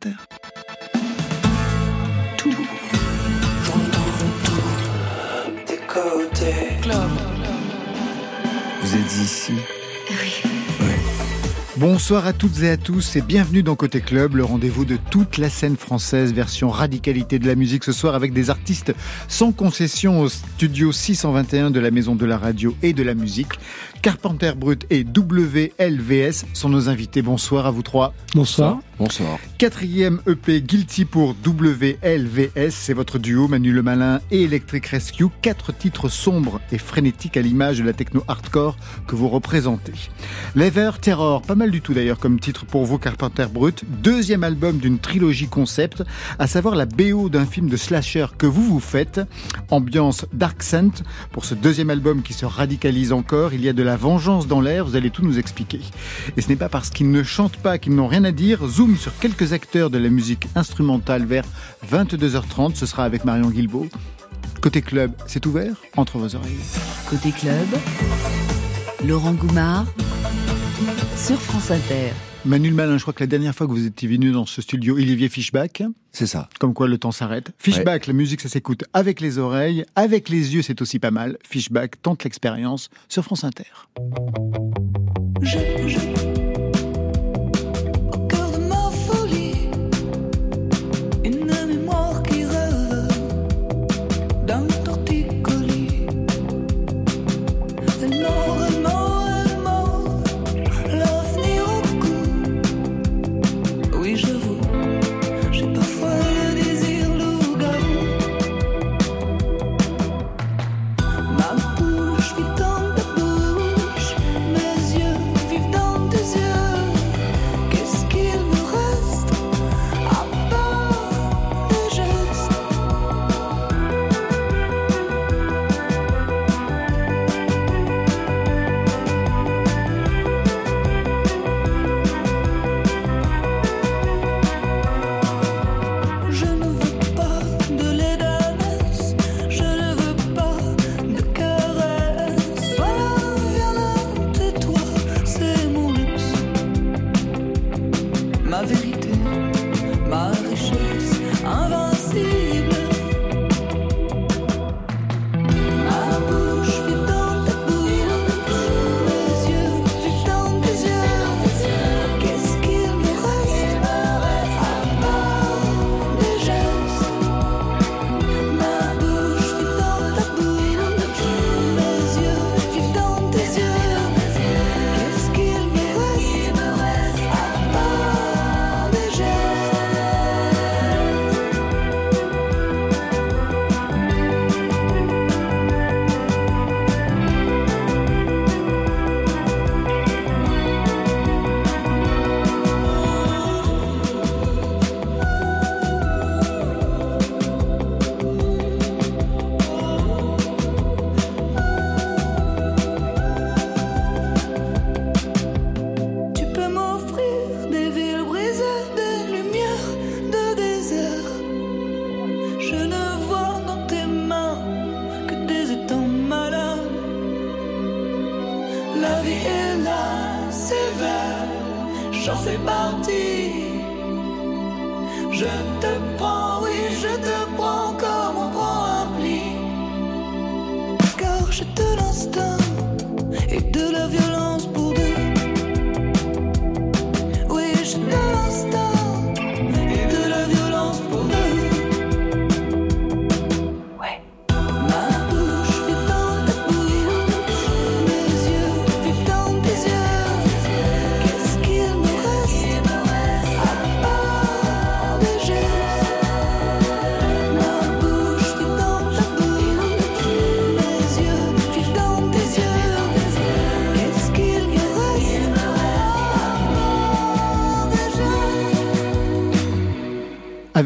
Terre. Tout. Des côtés. Club. Vous êtes ici Oui. Bonsoir à toutes et à tous et bienvenue dans Côté Club, le rendez-vous de toute la scène française, version radicalité de la musique ce soir avec des artistes sans concession au studio 621 de la Maison de la Radio et de la Musique. Carpenter Brut et WLVS sont nos invités. Bonsoir à vous trois. Bonsoir. Bonsoir. Quatrième EP Guilty pour WLVS, c'est votre duo Manu Le Malin et Electric Rescue. Quatre titres sombres et frénétiques à l'image de la techno hardcore que vous représentez. Lever Terror, pas mal du tout d'ailleurs comme titre pour vous Carpenter Brut. Deuxième album d'une trilogie concept, à savoir la BO d'un film de slasher que vous vous faites. Ambiance Dark Scent pour ce deuxième album qui se radicalise encore. Il y a de la vengeance dans l'air, vous allez tout nous expliquer. Et ce n'est pas parce qu'ils ne chantent pas qu'ils n'ont rien à dire. Zoom sur quelques acteurs de la musique instrumentale vers 22h30. Ce sera avec Marion Guilbault. Côté club, c'est ouvert entre vos oreilles. Côté club, Laurent Goumard sur France Inter. Manuel Malin, je crois que la dernière fois que vous étiez venu dans ce studio, Olivier Fishback. C'est ça. Comme quoi le temps s'arrête. Fishback, ouais. la musique, ça s'écoute avec les oreilles, avec les yeux, c'est aussi pas mal. Fishback tente l'expérience sur France Inter. Je, je...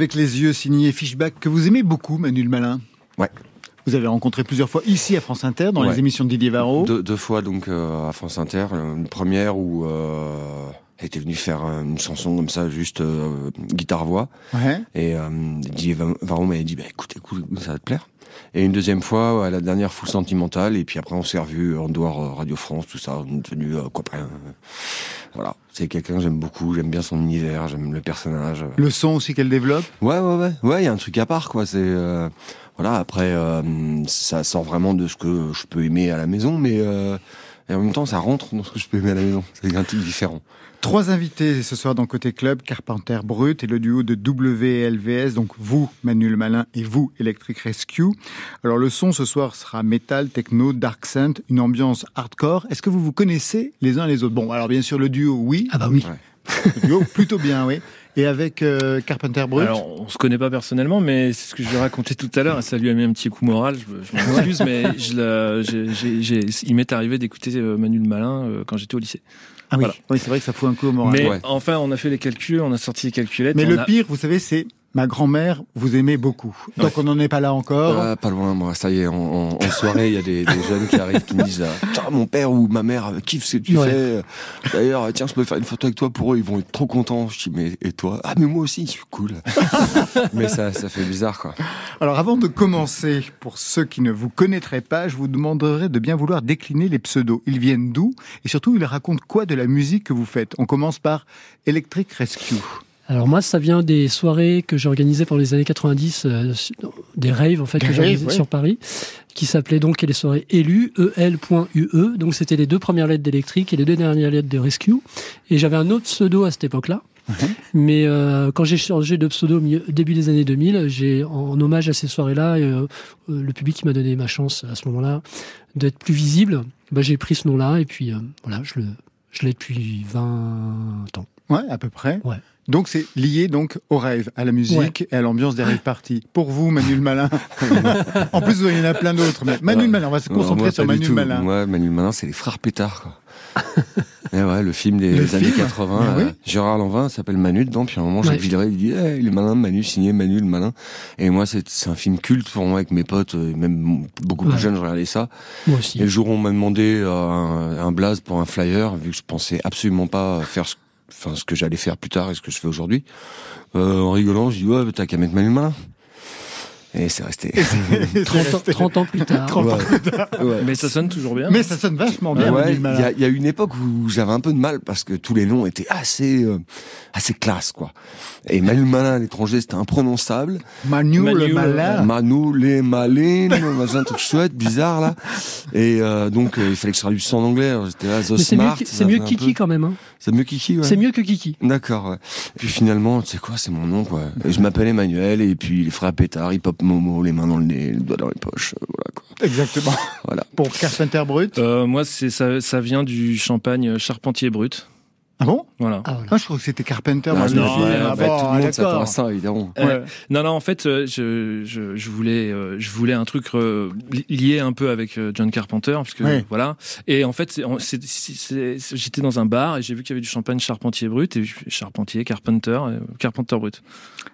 Avec les yeux signés Fishback, que vous aimez beaucoup, Manuel Malin. Ouais. Vous avez rencontré plusieurs fois ici à France Inter, dans ouais. les émissions de Didier Varro. Deux, deux fois donc euh, à France Inter. Une première où euh, elle était venue faire une chanson comme ça, juste euh, guitare-voix. Ouais. Et euh, Didier Varro m'avait dit bah, écoute, écoute, ça va te plaire. Et une deuxième fois, à la dernière Full Sentimentale. Et puis après, on s'est revu en dehors euh, Radio France, tout ça. On est devenu euh, copains. Voilà. C'est quelqu'un que j'aime beaucoup. J'aime bien son univers. J'aime le personnage. Le son aussi qu'elle développe? Ouais, ouais, ouais. Ouais, il y a un truc à part, quoi. C'est euh, voilà. Après, euh, ça sort vraiment de ce que je peux aimer à la maison, mais euh, et en même temps, ça rentre dans ce que je peux aimer à la maison. C'est un truc différent. Trois invités ce soir dans Côté Club, Carpenter Brut et le duo de WLVS, donc vous, Manuel Malin, et vous, Electric Rescue. Alors le son ce soir sera metal, techno, dark synth, une ambiance hardcore. Est-ce que vous vous connaissez les uns les autres? Bon, alors bien sûr le duo, oui. Ah bah oui. Le duo, plutôt bien, oui. Et avec euh, Carpenter Brut Alors, on se connaît pas personnellement, mais c'est ce que je lui ai raconté tout à l'heure, ça lui a mis un petit coup moral. Je, je m'en excuse, mais je l'ai- j'ai- j'ai- j'ai- il m'est arrivé d'écouter euh, Manu le Malin euh, quand j'étais au lycée. Ah oui, Voilà. oui c'est vrai que ça fout un coup au moral. Mais Ouais. enfin, on a fait les calculs, on a sorti les calculettes. Mais le a- pire, vous savez, c'est ma grand-mère vous aimait beaucoup. Donc on n'en est pas là encore. Ah, pas loin, moi. Ça y est, en, en- en soirée, il y a des, des jeunes qui arrivent qui me disent ah, Putain, mon père ou ma mère kiffe ce que tu Ouais. fais. D'ailleurs, tiens, je peux faire une photo avec toi pour eux. Ils vont être trop contents. Je dis Mais et toi? Ah, mais moi aussi, je suis cool. mais ça, ça fait bizarre, quoi. Alors avant de commencer, pour ceux qui ne vous connaîtraient pas, je vous demanderai de bien vouloir décliner les pseudos. Ils viennent d'où? Et surtout, ils racontent quoi de la musique que vous faites? On commence par Electric Rescue. Alors moi, ça vient des soirées que j'ai organisées pendant les années 90, euh, des raves en fait Des que j'ai ouais. sur Paris, qui s'appelaient donc les soirées élues, el.ue. Donc c'était les deux premières lettres d'électrique et les deux dernières lettres de Rescue. Et j'avais un autre pseudo à cette époque-là. Mais euh, quand j'ai changé de pseudo au début des années 2000, j'ai en hommage à ces soirées-là, euh, euh, le public qui m'a donné ma chance à ce moment-là d'être plus visible. Bah, j'ai pris ce nom-là et puis euh, voilà, je le je l'ai depuis 20 ans. Ouais, à peu près. Ouais. Donc c'est lié donc au rêve, à la musique et à l'ambiance des rave parties. Pour vous, Manuel Malin. en plus, il y en a plein d'autres. Mais Manuel Malin, on va se concentrer sur Manuel tout. Malin. Moi, Manu Malin, c'est les frères Pétard, quoi. Et ouais, le film des Le années film 80. Mais euh, oui. Gérard Lanvin s'appelle Manu dedans, puis à un moment, Jacques. Villeray, il dit, Eh, il est malin, Manu, signé Manu le malin. Et moi, c'est c'est un film culte pour moi avec mes potes, euh, même beaucoup plus Ouais. jeunes, je regardais ça. Moi aussi. Et le jour où on m'a demandé euh, un, un blaze pour un flyer, vu que je pensais absolument pas faire ce, enfin, ce que j'allais faire plus tard et ce que je fais aujourd'hui, euh, en rigolant, je dis ouais, t'as qu'à mettre Manu le malin. Et c'est resté. 30 ans, 30 ans plus tard. Trente ans. Ouais. Mais ça sonne toujours bien. Mais ça sonne vachement bien, il Malin. y, y a une époque où j'avais un peu de mal parce que tous les noms étaient assez euh, assez classe quoi. Et Manu le malin à l'étranger c'était imprononçable. Manu, Manu, le le- Malin. Manu les malines, machin un truc chouette, bizarre là. Et euh, donc euh, il fallait que je traduise en anglais. J'étais là, The Mais c'est mieux, Smart. que- ça c'est mieux que Kiki peu- quand même. Hein. C'est mieux Kiki. Ouais. C'est mieux que Kiki. D'accord. Ouais. Puis finalement, tu sais quoi, c'est mon nom quoi. Et je m'appelle Emmanuel et puis les frères Pétard, hip hop Momo, les mains dans le nez, le doigt dans les poches, euh, voilà quoi. Exactement. Voilà. Pour Carpenter Brut. Euh, moi, c'est ça, ça vient du champagne Charpentier brut. Ah bon? Voilà. Ah, voilà. Ah, je crois que c'était Carpenter. Ah, moi, dis, Ah en fait, bon, tout le monde s'attend d'accord. à ça évidemment. Euh, Ouais. Non, non, en fait, je, je, je voulais, euh, je voulais un truc euh, li- lié un peu avec euh, John Carpenter, parce que Ouais. voilà. Et en fait, j'étais dans un bar et j'ai vu qu'il y avait du champagne Charpentier brut et je- Charpentier, Carpenter, Carpenter brut.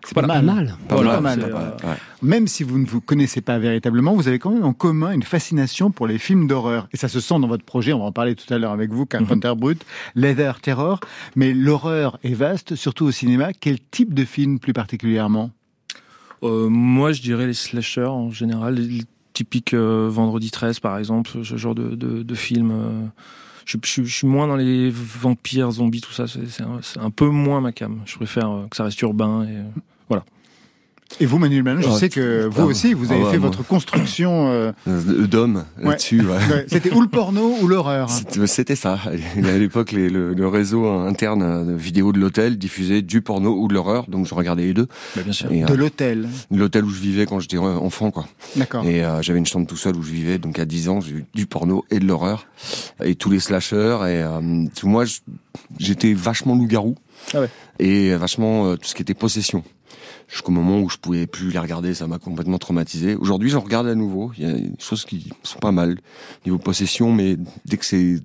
C'est Voilà. Pas mal. Pas Voilà, mal, euh. Même si vous ne vous connaissez pas véritablement, vous avez quand même en commun une fascination pour les films d'horreur. Et ça se sent dans votre projet, on va en parler tout à l'heure avec vous, Carpenter Brut, Leather Terror. Mais l'horreur est vaste, surtout au cinéma. Quel type de film plus particulièrement Euh, moi, je dirais les slashers en général, les, typiques euh, Vendredi 13 par exemple, ce genre de, de, film. euh, je, suis moins dans les vampires, zombies, tout ça. C'est un, peu moins ma cam. Je préfère que ça reste urbain. Et vous, Manuel Malin, je Ah, sais que vous aussi, vous avez ouais, fait moi. votre construction. euh, Euh, D'homme là-dessus. ouais. ouais, C'était ou le porno ou l'horreur. C'était ça. À l'époque, le, le réseau interne de vidéo de l'hôtel diffusait du porno ou de l'horreur, donc je regardais les deux. bah, bien sûr. Et, De euh, l'hôtel. l'hôtel où je vivais quand j'étais euh, enfant, quoi. D'accord. Et euh, j'avais une chambre tout seul où je vivais, donc à 10 ans, j'ai eu du porno et de l'horreur. Et tous les slashers. Et euh, moi, j'étais vachement loup-garou. Ah ouais. Et vachement euh, tout ce qui était possession. Jusqu'au moment où je pouvais plus les regarder, ça m'a complètement traumatisé. Aujourd'hui, j'en regarde à nouveau. Il y a des choses qui sont pas mal niveau possession, mais dès que c'est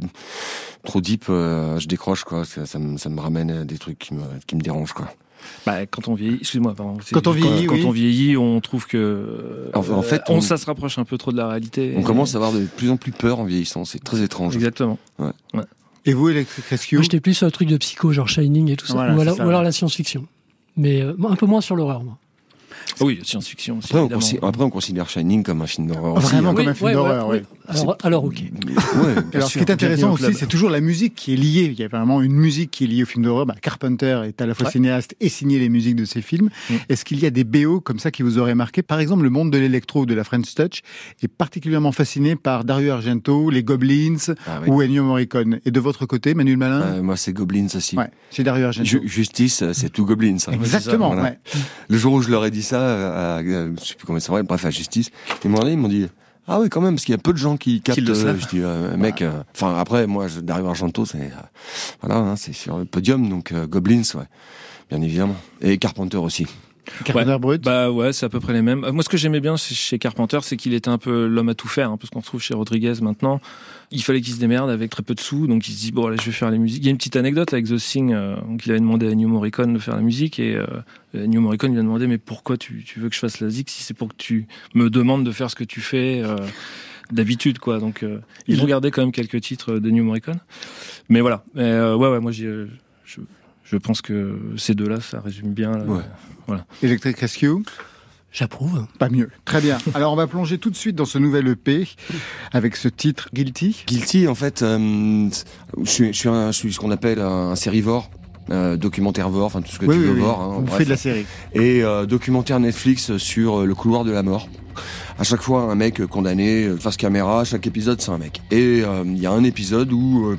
trop deep, euh, je décroche quoi. Ça, ça, me, ça me ramène à des trucs qui me, qui me dérangent quoi. Bah, quand on vieillit, excuse-moi, pardon. Quand on vieillit, quand, oui. on vieillit, on trouve que euh, En- en fait, on, on- ça se rapproche un peu trop de la réalité. On Et- commence à avoir de plus en plus peur en vieillissant. C'est très étrange. Exactement. Et vous, Electric Rescue Moi, j'étais plus sur le truc de psycho, genre Shining et tout ça. Voilà, ou, alors, ça, ou alors ouais. la science-fiction. Mais euh, un peu moins sur l'horreur, moi. Ah oui, science-fiction aussi. Après on, après, considère Shining comme un film d'horreur. aussi, Vraiment hein. comme Oui, un film ouais, d'horreur, oui. ouais. Alors, alors, ok. Ouais, Alors, ce qui est intéressant aussi, c'est toujours la musique qui est liée. Il y a vraiment une musique qui est liée au film d'horreur. Bah, Carpenter est à la fois Ouais. cinéaste et signé les musiques de ses films. Mm. Est-ce qu'il y a des BO comme ça qui vous auraient marqué? Par exemple, le monde de l'électro ou de la French Touch est particulièrement fasciné par Dario Argento, les Goblins Ah oui. ou Ennio Morricone. Et de votre côté, Manuel Malin? Euh, moi, c'est Goblins aussi. Ouais, c'est Dario Argento. Ju- Justice, euh, c'est tout Goblins. hein. Exactement, Voilà. ouais. Le jour où je leur ai dit ça, à, à- je sais plus comment ça s'appelle, bref, à Justice, ils m'ont dit, ils m'ont dit, ah oui, quand même, parce qu'il y a peu de gens qui captent. le euh, savent. je dis, euh, mec, euh, enfin, après, moi, Dario Argento, c'est, euh, voilà, hein, c'est sur le podium, donc euh, Goblins, ouais, bien évidemment. Et Carpenter aussi. Carpenter Brut? Bah ouais, c'est à peu près les mêmes. Euh, Moi, ce que j'aimais bien chez- Carpenter, c'est qu'il était un peu l'homme à tout faire, hein, parce qu'on retrouve chez Rodriguez maintenant. Il fallait qu'il se démerde avec très peu de sous, donc il se dit bon, allez, je vais faire les musiques. Il y a une petite anecdote avec The Thing, euh, donc il avait demandé à New Morricone de faire la musique et euh, New Morricone lui a demandé mais pourquoi tu, tu veux que je fasse la musique si c'est pour que tu me demandes de faire ce que tu fais euh, d'habitude quoi. Donc ils ont gardé quand même quelques titres de New Morricone, mais voilà. Mais, ouais ouais, moi j'ai, je, je pense que ces deux-là, ça résume bien. euh, Ouais. Electric Rescue J'approuve. Pas mieux. Très bien. Alors, on va plonger tout de suite dans ce nouvel EP avec ce titre Guilty. Guilty, en fait, euh, je, suis, je, suis un- je suis ce qu'on appelle un sérivore. Euh, documentaire-vore, enfin tout ce que Oui, tu oui, veux oui. voir. hein, Vous bref. faites de la série. et euh, documentaire Netflix sur euh, le couloir de la mort. À chaque fois, un mec condamné face caméra. Chaque épisode, c'est un mec. Et euh, il y a un épisode où euh,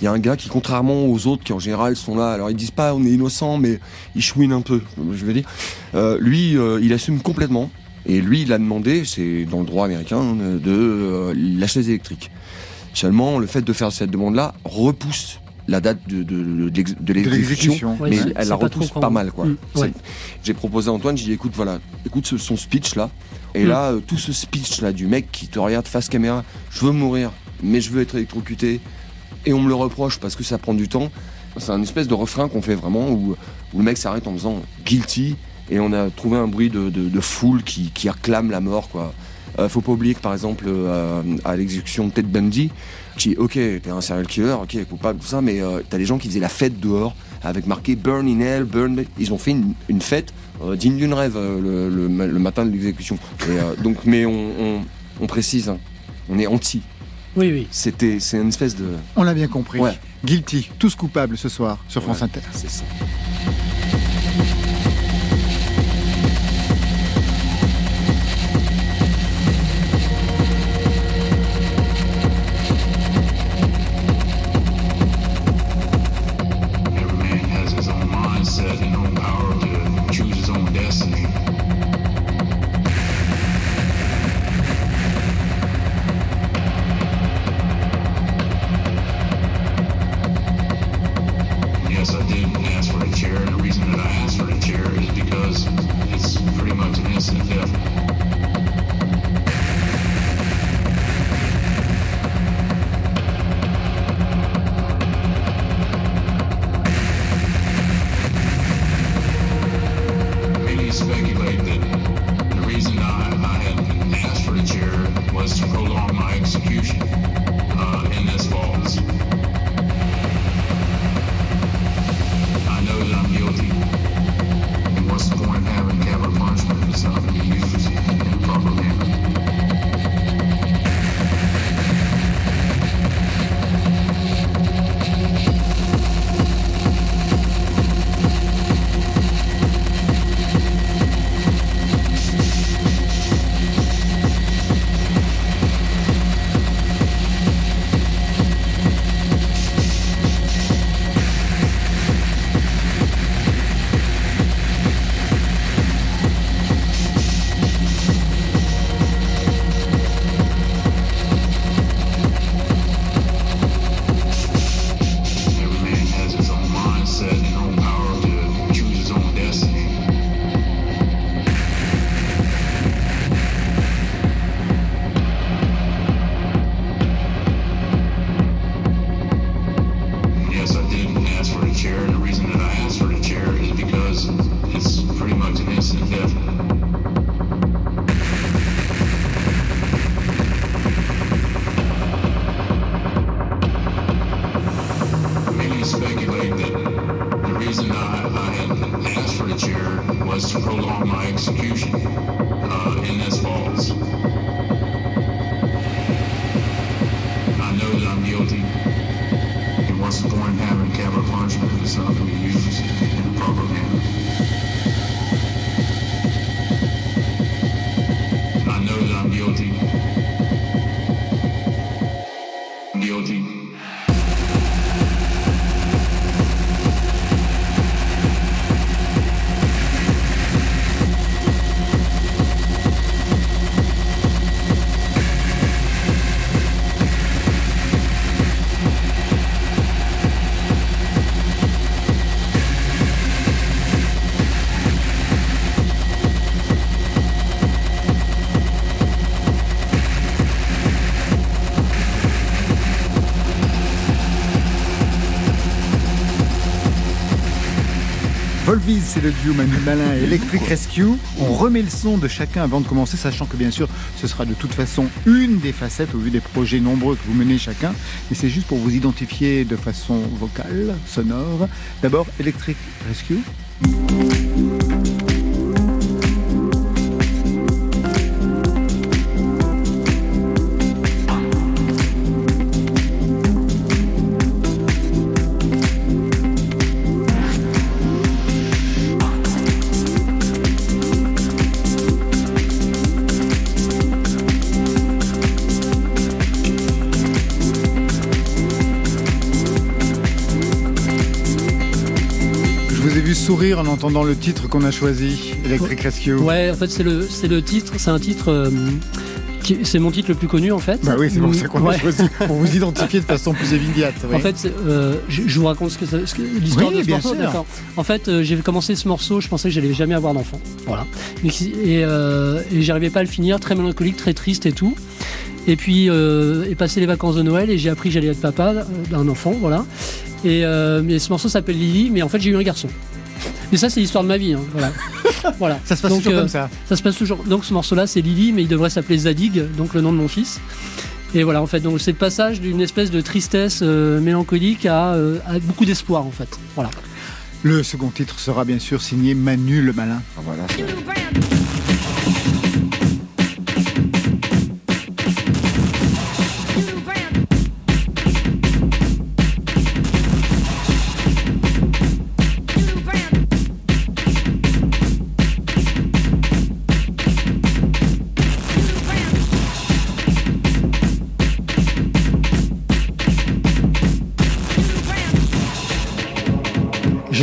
il y a un gars qui, contrairement aux autres qui en général sont là, alors ils disent pas on est innocent, mais ils chouinent un peu. Je veux dire, Euh, lui, euh, il assume complètement. Et lui, il a demandé, c'est dans le droit américain, euh, de euh, la chaise électrique. Seulement, le fait de faire cette demande-là repousse la date de, de, de, l'ex- de De l'exécution. Ouais, mais elle la repousse pas mal, quoi. Mm, ouais. J'ai proposé à Antoine, j'ai dit écoute, voilà, écoute ce- son speech là. Et Mm. là, tout ce speech là du mec qui te regarde face caméra, je veux mourir, mais je veux être électrocuté. Et on me le reproche parce que ça prend du temps. C'est un espèce de refrain qu'on fait vraiment où, le mec s'arrête en faisant guilty. Et on a trouvé un bruit de, foule qui, acclame la mort, quoi. Euh, faut pas oublier que par exemple euh, à l'exécution de Ted Bundy, qui ok t'es un serial killer, ok coupable tout ça, mais euh, t'as des gens qui faisaient la fête dehors avec marqué Burn in Hell, Burn. Ils ont fait une, fête digne d'une rêve le, le ma- le matin de l'exécution. Donc mais on précise, hein, on est anti. Oui, oui. C'était c'est une espèce de On l'a bien compris. Ouais. Guilty, tous coupables ce soir sur France Ouais, Inter. c'est ça. C'est le duo Manu Malin et Electric Rescue. On remet le son de chacun avant de commencer, sachant que bien sûr, ce sera de toute façon une des facettes au vu des projets nombreux que vous menez chacun. Et c'est juste pour vous identifier de façon vocale, sonore. D'abord, Electric Rescue. En entendant le titre qu'on a choisi, Electric Rescue. Ouais, en fait, c'est le, c'est le titre, c'est un titre. euh, c'est mon titre le plus connu en fait. Bah oui, c'est pour ça qu'on Ouais. choisi, pour vous identifier de façon plus oui. En fait, euh, je, je vous raconte ce que, que- l'histoire Oui, de ce bien morceau. D'accord. En fait, euh, j'ai commencé ce morceau, je pensais que j'allais jamais avoir d'enfant. Voilà. Et, euh, et j'arrivais pas à le finir, très mélancolique, très triste et tout. Et puis, est passé les vacances de Noël et j'ai appris que j'allais être papa d'un enfant, voilà. Et mais ce morceau s'appelle Lily, mais en fait j'ai eu un garçon. Mais ça c'est l'histoire de ma vie, hein, voilà. voilà. ça se passe Donc, toujours euh, comme ça. Ça se passe toujours. Donc ce morceau-là, c'est Lily, mais il devrait s'appeler Zadig, donc le nom de mon fils. Et voilà, en fait, donc c'est le passage d'une espèce de tristesse euh, mélancolique à, euh, à beaucoup d'espoir, en fait. Voilà. Le second titre sera bien sûr signé Manu le Malin. Ah, voilà,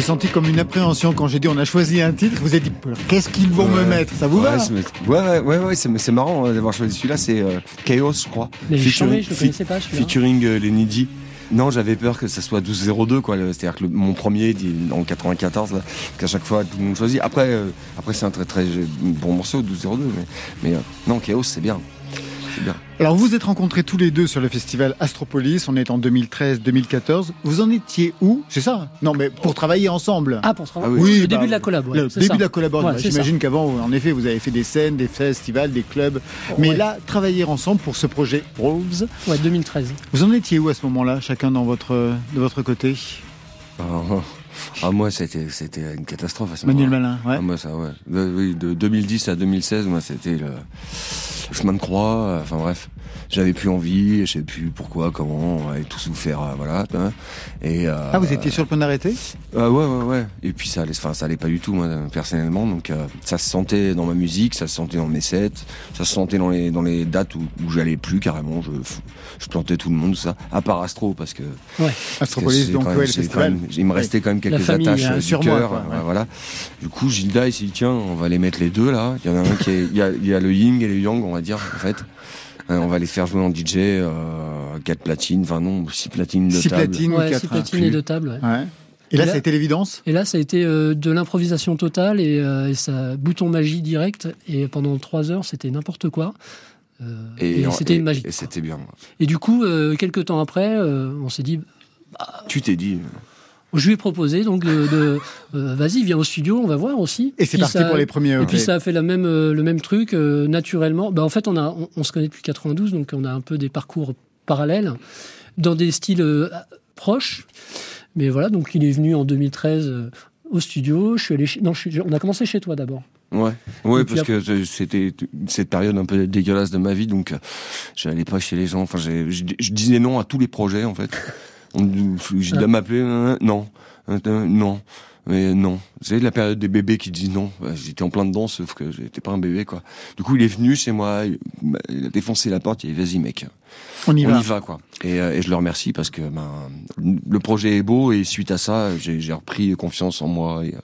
senti comme une appréhension quand j'ai dit on a choisi un titre. Vous avez dit qu'est-ce qu'ils vont me mettre Ça vous ouais, va ouais, ouais, ouais, ouais, c'est c'est marrant hein, d'avoir choisi celui-là. C'est euh, Chaos, je crois. Mais Featuring- je le fi- connaissais pas, celui-là. Featuring euh, les Needy. Non, j'avais peur que ça soit 12-02, quoi. C'est-à-dire que le- mon premier, dit en 94, là, qu'à chaque fois tout le monde choisit. Après, euh, après c'est un très très bon morceau, 12-02, mais, mais euh, non, Chaos, c'est bien. C'est bien. Alors vous vous êtes rencontrés tous les deux sur le festival Astropolis. On est en 2013-2014. Vous en étiez où? C'est ça? Non, mais pour travailler ensemble. Ah, pour se rendre- Ah oui. Le bah, début de la collab, ouais, le début ça. de la collaboration. Voilà, c'est J'imagine qu'avant, en effet, vous avez fait des scènes, des festivals, des clubs. Mais Ouais. là, travailler ensemble pour ce projet Rose. Ouais, 2013. Vous en étiez où à ce moment-là, chacun dans votre, de votre côté? Ah, ah, moi, c'était c'était une catastrophe à ce Manuel. Malin, ouais. Ah, moi, ça, ouais. De, oui, de 2010 à 2016, moi, c'était le, chemin de croix. euh, Enfin bref, j'avais plus envie, je sais plus pourquoi, comment, avait tout souffert, euh, voilà. Et euh, Ah, vous étiez sur le point d'arrêter? Ah ouais, ouais, ouais. Et puis ça allait, enfin, ça allait pas du tout, moi, personnellement. Donc, euh, ça se sentait dans ma musique, ça se sentait dans mes sets, ça se sentait dans les, dans les dates où, où j'allais plus carrément. Je, je plantais tout le monde, tout ça. À part Astro, parce que. Ouais. Astropolis, donc, ouais, le festival. même- il me restait quand même quelques famille, attaches hein, euh, sur du moi, cœur. quoi, ouais. euh, Voilà. Du coup, Gilda, il s'est dit, tiens, on va les mettre les deux là. Il y en a un qui est, il y a, il y a le yin et le yang, on va dire, en fait. Euh, on va les faire jouer en DJ, euh, 4 platines, enfin non, 6 platines de Six table. platines ou Ouais, quatre six platines et deux tables. ouais. Ouais. Et là, Et là- ça a été l'évidence? Et là, ça a été euh, de l'improvisation totale et, euh, et ça bouton magie direct. Et pendant trois heures, c'était n'importe quoi. Euh, et c'était et- une magie. Et c'était bien. Et du coup, euh, quelques temps après, euh, on s'est dit, Tu t'es dit. Je lui ai proposé donc de, de, euh, vas-y, viens au studio, on va voir aussi. Et c'est parti ça- pour les premiers Et puis ça a fait la même, euh, le même truc euh, naturellement. Bah, en fait, on, a, on, on se connaît depuis 92, donc on a un peu des parcours parallèles dans des styles euh, proches. Mais voilà, donc il est venu en 2013 euh, au studio. Je suis allé chez- non, je suis- on a commencé chez toi d'abord. Ouais, ouais, parce que c'était cette période un peu dégueulasse de ma vie, donc j'allais pas chez les gens. Enfin, je disais non à tous les projets en fait. J'ai de m'appeler, euh, non, Euh, non, mais non. C'est la période des bébés qui disent non. Ouais, J'étais en plein dedans, sauf que j'étais pas un bébé quoi. Du coup, il est venu chez moi, il il a défoncé la porte, il a dit vas-y mec, On y on va. y va quoi. Et, euh, et je le remercie parce que ben le projet est beau et suite à ça, j'ai repris confiance en moi et,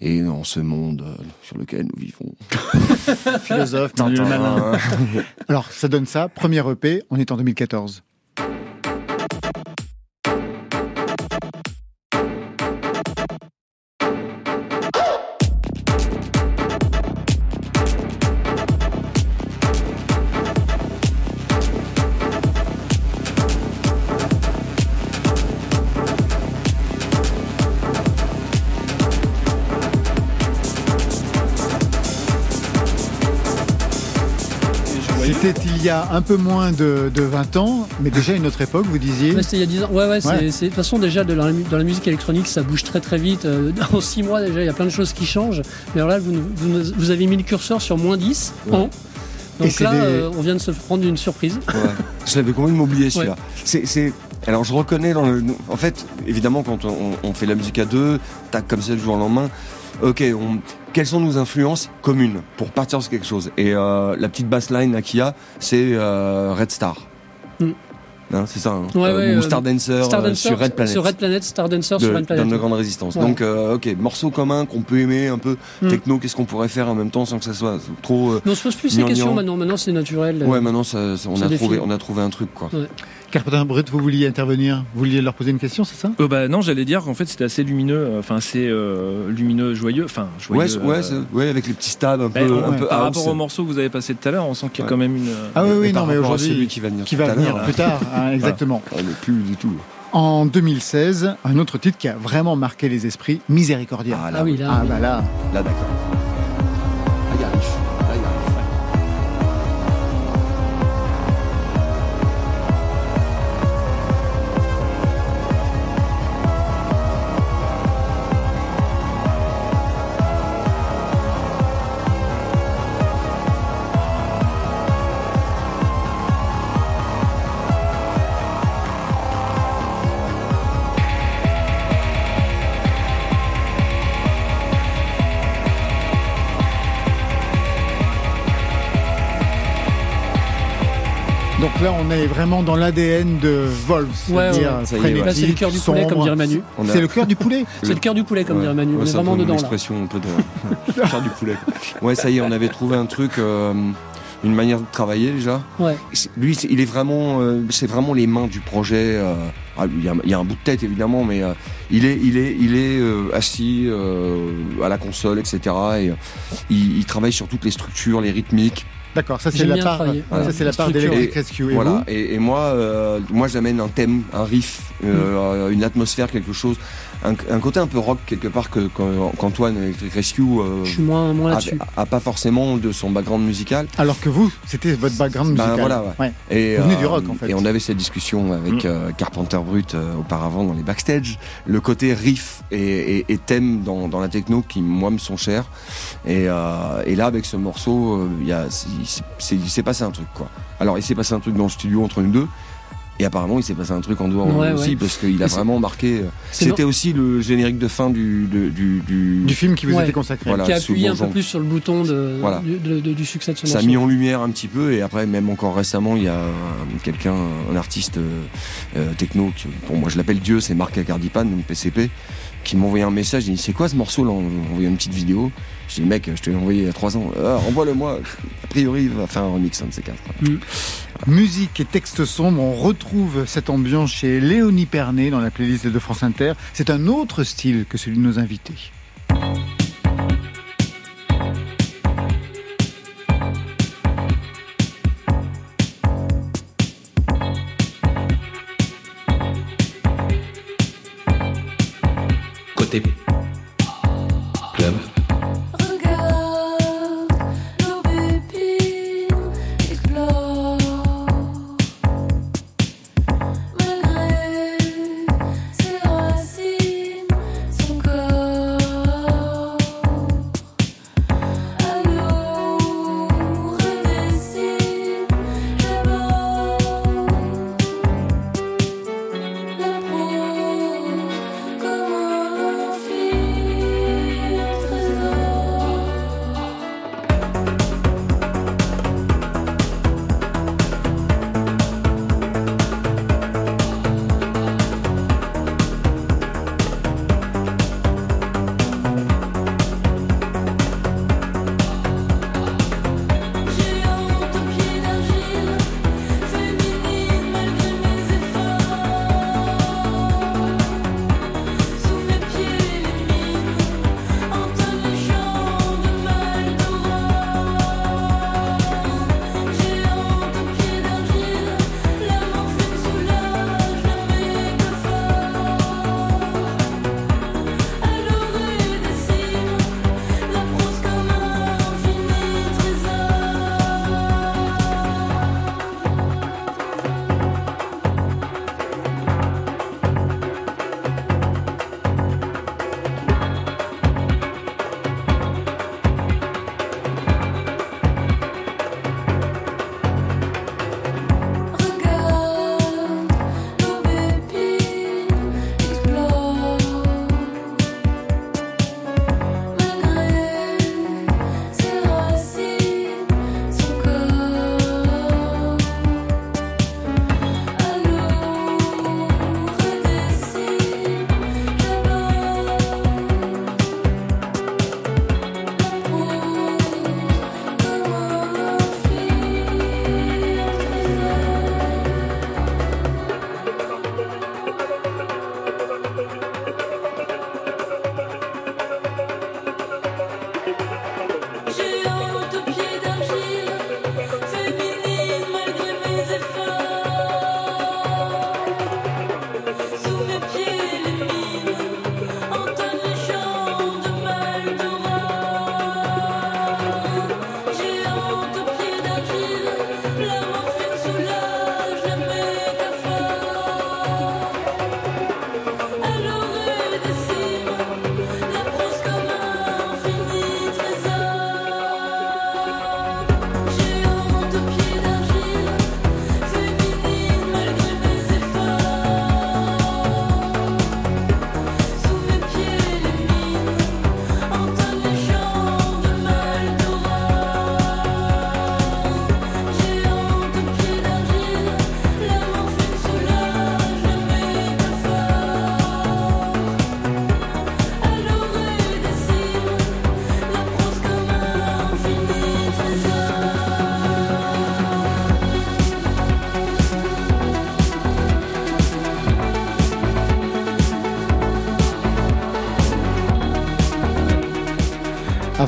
et en ce monde sur lequel nous vivons. Philosophe, Malin. Alors, ça donne ça. Premier EP, on est en 2014. Il y a un peu moins de, de 20 ans, mais déjà une autre époque, vous disiez. Ouais, c'était il y a 10 ans. Ouais, ouais, c'est, Ouais. c'est- de toute façon, déjà, de la, mu- dans la musique électronique, ça bouge très très vite. Euh, En 6 mois, déjà, il y a plein de choses qui changent. Mais alors là, vous, avez mis le curseur sur moins 10 Ouais. ans. Et Donc là, des- euh, on vient de se prendre une surprise. Ouais. Je l'avais complètement oublié celui-là. C'est, c'est, alors je reconnais dans le, en fait, évidemment quand on, on fait la musique à deux, tac comme ça du jour au lendemain. Ok, on, quelles sont nos influences communes pour partir sur quelque chose? Et euh, la petite bassline qu'il y a, c'est euh, Red Star. Mm. Hein, c'est ça. hein. Ouais, Euh, ouais, ou euh, Star Dancer, Star Dancer sur Red Planet. Sur Red Planet, Star Dancer sur de, Red Planet. d'Underground Résistance. Ouais. Donc, euh, ok, morceau commun qu'on peut aimer un peu. Mm. Techno, qu'est-ce qu'on pourrait faire en même temps sans que ça soit trop. Mais on se pose plus ces questions maintenant. Maintenant, c'est naturel. Ouais, maintenant, ça, ça- on, ça a trouvé, défile. on a trouvé un truc, quoi. Carpentin Brut, vous vouliez intervenir Vous vouliez leur poser une question, c'est ça? Euh, bah non, j'allais dire qu'en fait c'était assez lumineux, euh, enfin assez euh, lumineux, joyeux, enfin joyeux. Ouais, ouais, ouais, avec les petits stabs un peu, un ouais. peu par house. rapport au morceau que vous avez passé tout à l'heure, on sent qu'il y a Ouais. quand même une. Ah oui, oui, non, mais aujourd'hui, celui qui va venir qui va venir plus tard, hein, exactement. On n'est plus du tout. En 2016, un autre titre qui a vraiment marqué les esprits, Miséricordia. Ah, là, Ah oui, oui. là. Ah oui. bah là, Là, d'accord. Donc là on est vraiment dans l'ADN de Wolf, Ouais, c'est le cœur du poulet, comme dirait Manu. C'est le cœur du poulet. C'est le cœur du poulet, comme dirait Manu. On est c'est vraiment dedans là. l'expression un peu de faire du poulet. Ouais, ça y est, on avait trouvé un truc, euh, une manière de travailler déjà. Ouais. C'est- Lui, c'est- il est vraiment, euh, c'est vraiment les mains du projet. euh, ah, il, y a, il y a un bout de tête évidemment, mais euh, il est, il est, il est euh, assis euh, à la console, etc. Et il, il travaille sur toutes les structures, les rythmiques. D'accord, ça c'est la part, travailler. ça, Voilà. c'est la part d'Electric Et- Rescue. Et voilà. vous? Et, et moi, euh, moi, j'amène un thème, un riff, euh, une atmosphère, quelque chose, un, un côté un peu rock quelque part que qu'Antoine Electric Rescue euh, Je suis moins, moins a, là-dessus. a pas forcément de son background musical. Alors que vous, c'était votre background Ben, musical. voilà, ouais. Et, Vous venez du rock, en fait. Et on avait cette discussion avec Mm. euh, Carpenter Brut euh, auparavant dans les backstage. Le côté riff et, et- et thème dans, dans la techno qui, moi, me sont chers. Et, euh, et là, avec ce morceau, euh, il s'est passé un truc, quoi. Alors, il s'est passé un truc dans le studio entre nous deux. Et apparemment, il s'est passé un truc en dehors Ouais, aussi ouais. parce qu'il a vraiment marqué. euh, C'était aussi le générique de fin du, du, du, du- Du film qui vous Ouais. était consacré. Voilà. qui a appuyé un peu plus sur le bouton de, Voilà. du, de- de- du succès de ce Ça a mis en lumière un petit peu et après même encore récemment il y a quelqu'un, un artiste euh, euh, techno, qui, bon moi je l'appelle Dieu, c'est Marc Acardipan, donc PCP, qui m'a envoyé un message, il dit c'est quoi ce morceau là? On m'a envoyé une petite vidéo, je dis mec je te l'ai envoyé il y a trois ans, ah, envoie-le moi, a priori il va faire un remix de ces quatre. Musique et texte sombre, on retrouve cette ambiance chez Léonie Pernet dans la playlist de France Inter. C'est un autre style que celui de nos invités. Côté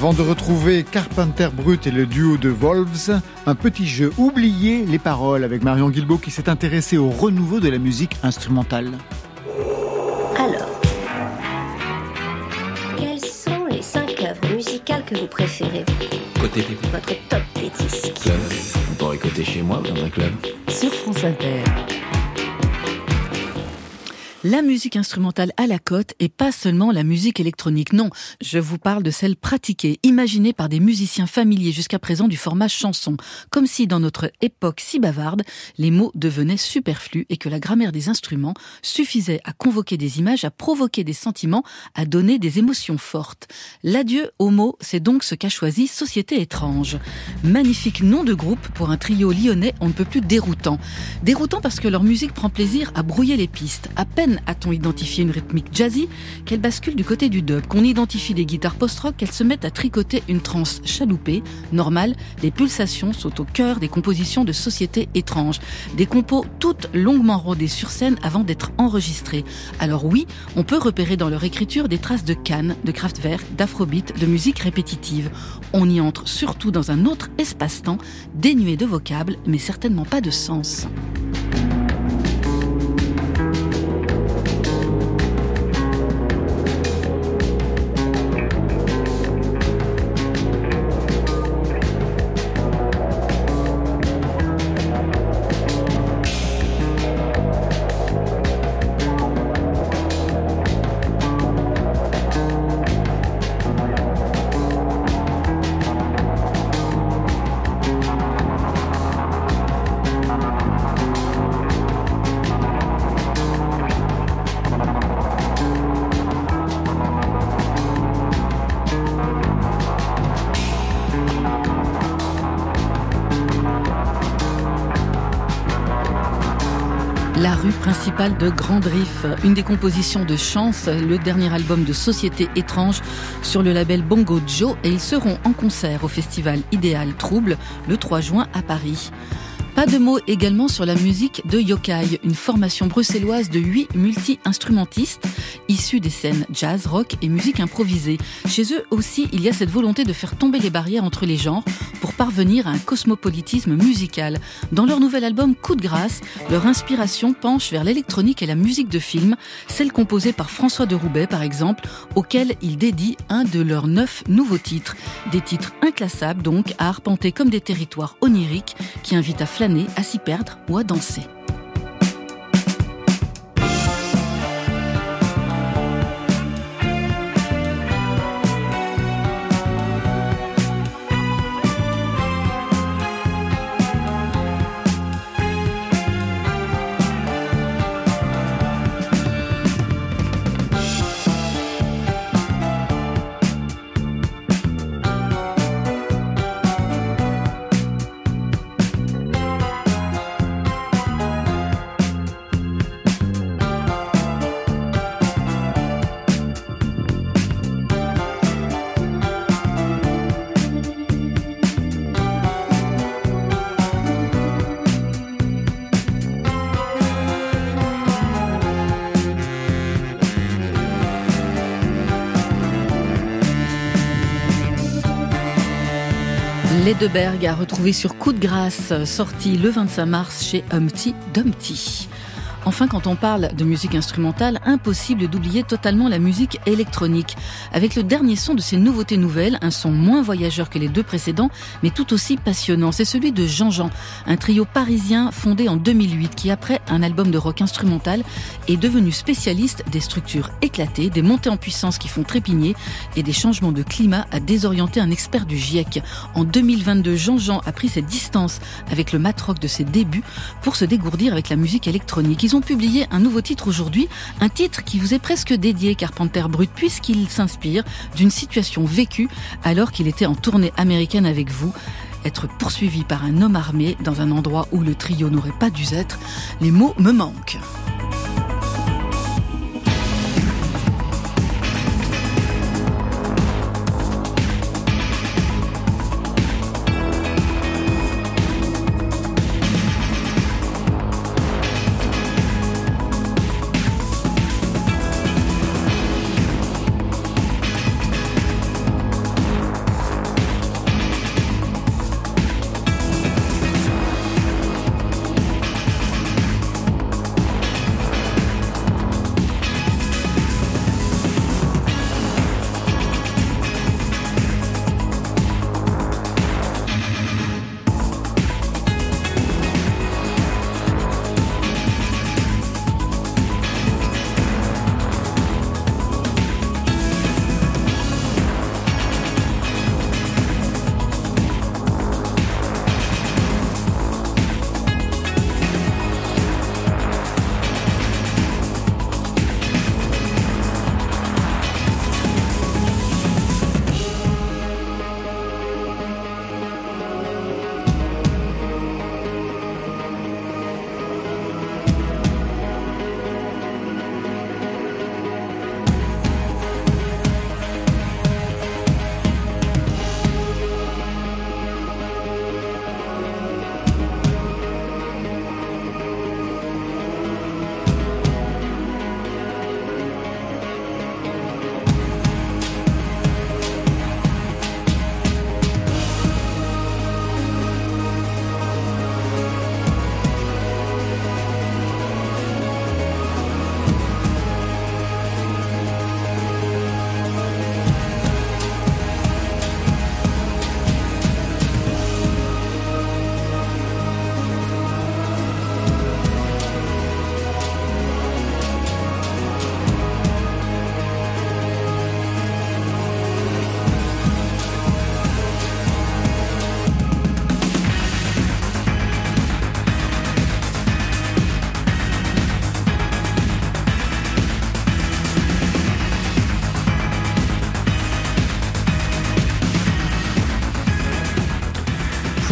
Avant de retrouver Carpenter Brut et le duo de Wolves, un petit jeu oublié les paroles avec Marion Guilbault qui s'est intéressé au renouveau de la musique instrumentale. Musique instrumentale à la cote et pas seulement la musique électronique. Non, je vous parle de celle pratiquée, imaginée par des musiciens familiers jusqu'à présent du format chanson. Comme si dans notre époque si bavarde, les mots devenaient superflus et que la grammaire des instruments suffisait à convoquer des images, à provoquer des sentiments, à donner des émotions fortes. L'adieu aux mots, c'est donc ce qu'a choisi Société étrange. Magnifique nom de groupe pour un trio lyonnais on ne peut plus déroutant. Déroutant parce que leur musique prend plaisir à brouiller les pistes. À peine identifié une rythmique jazzy? Qu'elle bascule du côté du dub, qu'on identifie des guitares post-rock, qu'elles se mettent à tricoter une trance chaloupée. Normal, les pulsations sont au cœur des compositions de Société étrange. Des compos toutes longuement rodées sur scène avant d'être enregistrées. Alors oui, on peut repérer dans leur écriture des traces de Cannes, de Kraftwerk, d'afrobeat, de musique répétitive. On y entre surtout dans un autre espace-temps, dénué de vocables, mais certainement pas de sens. De Grand Riff, une des compositions de Chance, le dernier album de Société étrange. Sur le label Bongo Joe et ils seront en concert au festival Idéal Trouble le 3 juin à Paris. Pas de mots également sur la musique de Yokai, une formation bruxelloise de huit multi-instrumentistes issus des scènes jazz, rock et musique improvisée. Chez eux aussi, il y a cette volonté de faire tomber les barrières entre les genres pour parvenir à un cosmopolitisme musical. Dans leur nouvel album Coup de grâce, leur inspiration penche vers l'électronique et la musique de film, celle composée par François de Roubaix par exemple, auquel ils dédient un de leurs neuf nouveaux titres. Des titres inclassables donc, à arpenter comme des territoires oniriques qui invitent à flâner, à s'y perdre ou à danser. Ledeberg a retrouvé sur Coup de grâce, sorti le 25 mars chez Humpty Dumpty. Enfin, quand on parle de musique instrumentale, impossible d'oublier totalement la musique électronique. Avec le dernier son de ces nouveautés nouvelles, un son moins voyageur que les deux précédents, mais tout aussi passionnant. C'est celui de Jean-Jean, un trio parisien fondé en 2008 qui, après un album de rock instrumental, est devenu spécialiste des structures éclatées, des montées en puissance qui font trépigner et des changements de climat à désorienter un expert du GIEC. En 2022, Jean-Jean a pris ses distances avec le mat rock de ses débuts pour se dégourdir avec la musique électronique. Ont publié un nouveau titre aujourd'hui, un titre qui vous est presque dédié, Carpenter Brut, puisqu'il s'inspire d'une situation vécue alors qu'il était en tournée américaine avec vous. Être poursuivi par un homme armé dans un endroit où le trio n'aurait pas dû être, les mots me manquent.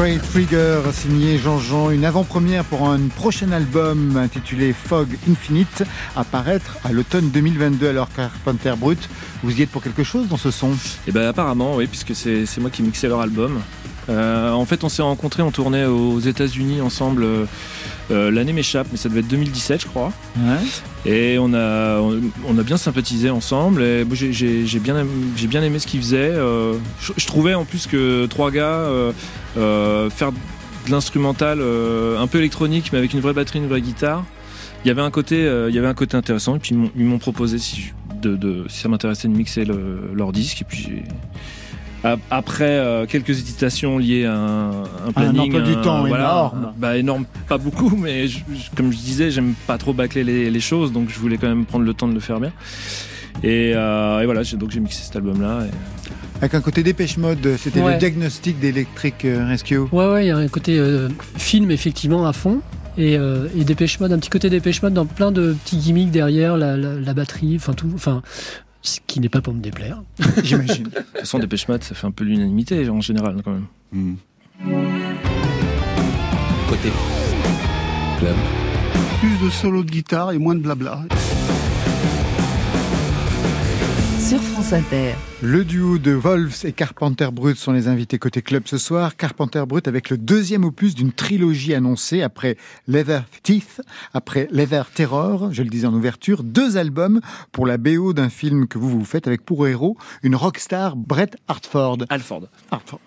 Trade Trigger, signé Jean-Jean, une avant-première pour un prochain album intitulé Fog Infinite, à paraître à l'automne 2022. Alors Carpenter Brut, vous y êtes pour quelque chose dans ce son? Et ben apparemment, oui, puisque c'est moi qui mixais leur album. Euh, en fait, on s'est rencontrés, on tournait aux États-Unis ensemble. euh, euh, L'année m'échappe, mais ça devait être 2017, je crois. Et on a, on, on a bien sympathisé ensemble. Et j'ai- bien, aimé- j'ai bien aimé ce qu'ils faisaient. Euh, je, je trouvais en plus que trois gars faire de l'instrumental euh, un peu électronique, mais avec une vraie batterie, une vraie guitare. Il y avait un côté, euh, il y avait un côté intéressant. Et puis ils m'ont- proposé si, de, de- si ça m'intéressait de mixer le- leur disque. Et puis après euh, quelques hésitations liées à un, un planning, emploi du un- temps voilà, énorme. bah énorme, pas beaucoup, mais je- je- comme je disais, j'aime pas trop bâcler les, les choses, donc je voulais quand même prendre le temps de le faire bien. Et, euh, et voilà, donc j'ai mixé cet album-là. et- Avec un côté dépêche mode, c'était Ouais. le diagnostic d'Electric euh, Rescue. Ouais, ouais, il y a un côté euh, film effectivement à fond. Et, euh, et Dépêche Mode, un petit côté Dépêche Mode dans plein de petits gimmicks derrière, la, la, la batterie, enfin tout, enfin, ce qui n'est pas pour me déplaire. J'imagine. De toute façon, Dépêche Mode, ça fait un peu l'unanimité en général quand même. Hmm. Côté club. Plus de solo de guitare et moins de blabla. Sur France Inter. Le duo de Wolves et Carpenter Brut sont les invités côté club ce soir. Carpenter Brut avec le deuxième opus d'une trilogie annoncée après Leather Teeth, après Leather Terror, je le disais en ouverture, deux albums pour la BO d'un film que vous vous faites avec pour héros une rockstar Brett Hartford. Alford. Hartford.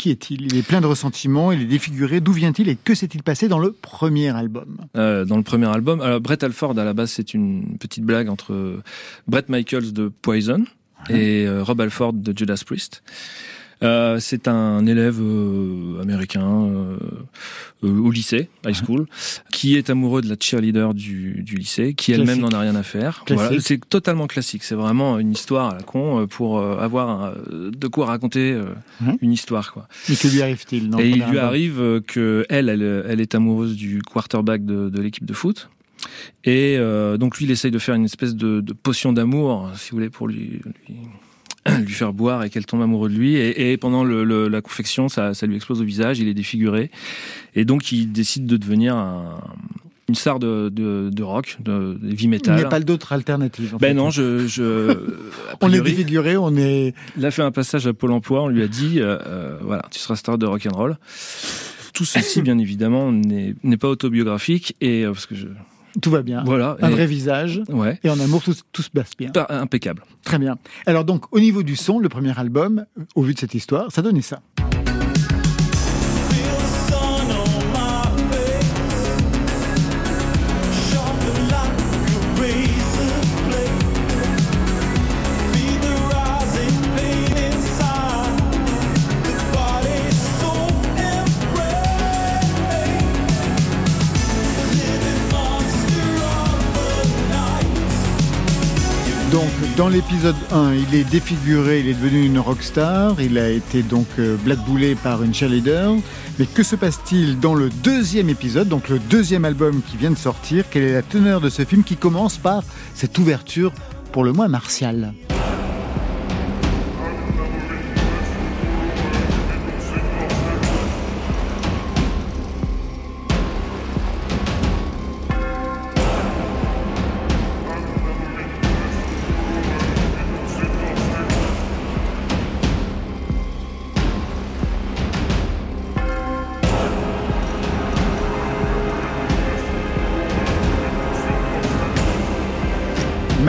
Qui est-il? Il est plein de ressentiments, il est défiguré. D'où vient-il et que s'est-il passé dans le premier album? Euh, dans le premier album. Alors, Brett Alford, à la base, c'est une petite blague entre Brett Michaels de Poison et euh, Rob Alford de Judas Priest. Euh, c'est un élève euh, américain euh, euh, au lycée, high school, qui est amoureux de la cheerleader du, du lycée, qui elle-même n'en a rien à faire. Voilà, c'est totalement classique. C'est vraiment une histoire à la con pour euh, avoir un- de quoi raconter euh, Mhm. une histoire, quoi. Et que lui arrive-t-il Et il lui arrive que elle, elle, elle est amoureuse du quarterback de, de l'équipe de foot. Et euh, donc lui, il essaye de faire une espèce de, de potion d'amour, si vous voulez, pour lui, lui, lui faire boire et qu'elle tombe amoureuse de lui. Et, et pendant le, le- la confection, ça, ça lui explose au visage, il est défiguré. Et donc il décide de devenir un- une star de, de, de rock, de, de heavy Il metal. n'y a pas d'autre alternative. en Ben fait. non, je, On est défiguré, on est. il a fait un passage à Pôle Emploi. On lui a dit, euh, euh, voilà, tu seras star de rock and roll. Tout ceci, bien évidemment, n'est n'est pas autobiographique et euh, parce que je, Tout va bien. voilà, Un et- vrai visage. ouais, Et en amour, tout, tout se passe bien. pas impeccable. Très bien. Alors donc, au niveau du son, le premier album, au vu de cette histoire, ça donnait ça. Dans l'épisode 1, il est défiguré, il est devenu une rockstar, il a été donc euh, blackboulé par une cheerleader. Mais que se passe-t-il dans le deuxième épisode, donc le deuxième album qui vient de sortir? Quelle est la teneur de ce film qui commence par cette ouverture pour le moins martiale?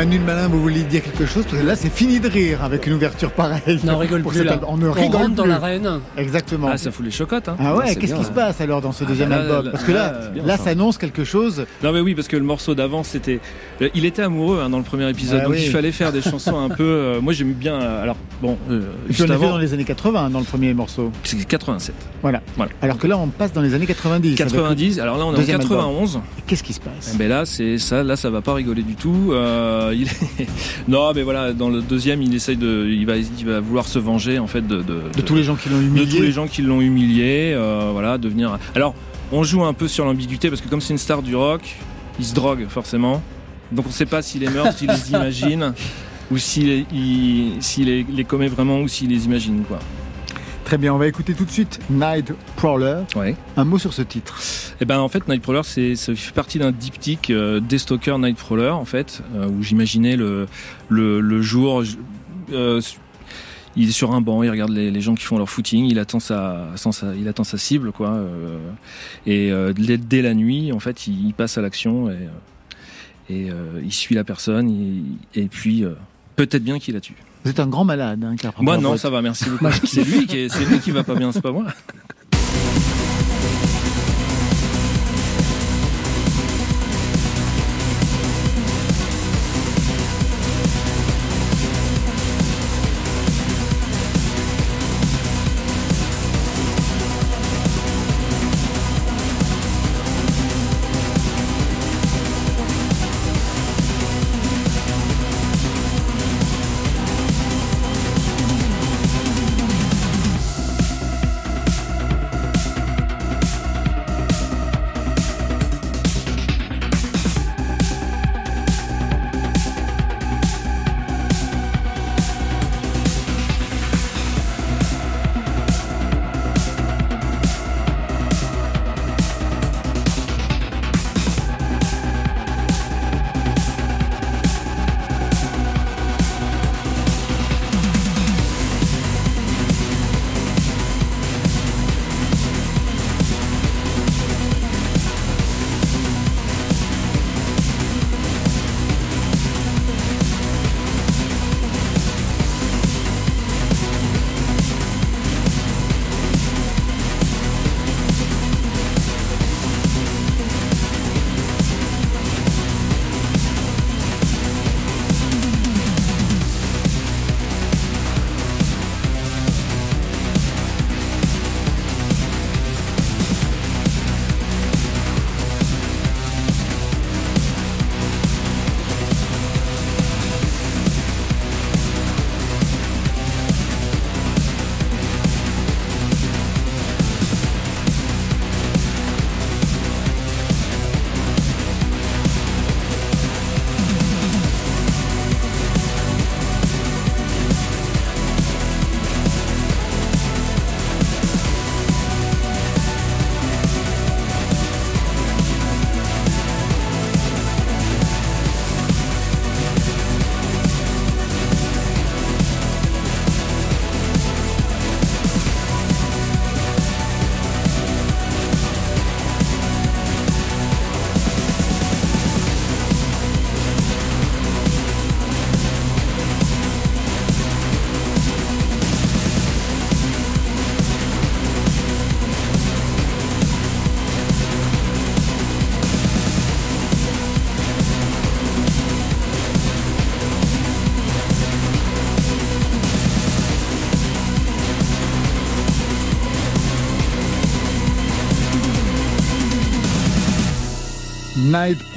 Manu le Malin, vous vouliez dire quelque chose Parce que là, c'est fini de rire avec une ouverture pareille. Non, on rigole plus là. On ne rigole rentre dans plus. l'arène. Exactement. Ah, ça fout les chocottes. Hein. Ah ouais, qu'est-ce qui se passe alors dans ce deuxième là, album là, Parce que là, là, s'annonce quelque chose. Non mais oui, parce que le morceau d'avant, c'était, euh, il était amoureux hein, dans le premier épisode, Ah donc oui. il fallait faire des chansons un peu. euh, moi, j'aime bien. euh, alors bon, euh, juste on avant, dans les années 80 dans le premier morceau. c'est 87, Voilà. Voilà. Alors que là, on passe dans les années 90. avec 90. Alors là, on est en Deuxième album. 91. le- Qu'est-ce qui se passe? Eh ben là, c'est ça. Là, ça va pas rigoler du tout. Euh, il est- non, mais voilà, dans le deuxième, il essaye de, il va, il va vouloir se venger en fait de, de, De tous les gens qui l'ont de humilié. tous les gens qui l'ont humilié. euh, voilà, devenir. Alors, on joue un peu sur l'ambiguïté parce que comme c'est une star du rock, il se drogue forcément. Donc on sait pas s'il est meurt, s'il les imagine, ou s'il les, les commet vraiment ou s'il les imagine quoi. Très bien, on va écouter tout de suite Night Prowler. Ouais. Un mot sur ce titre. Eh ben en fait Nightcrawler c'est ça fait partie d'un diptyque euh, Deathstalker Nightcrawler en fait euh, où j'imaginais le, le le jour euh, il est sur un banc, il regarde les, les gens qui font leur footing, il attend sa, sans sa- il attend sa cible quoi euh, et euh, dès, dès la nuit en fait il, il passe à l'action et, euh, et euh, il suit la personne et, et puis euh, peut-être bien qu'il la tue. Vous êtes un grand malade, hein, Moi non ça va merci beaucoup. c'est lui qui est- c'est lui qui va pas bien c'est pas moi.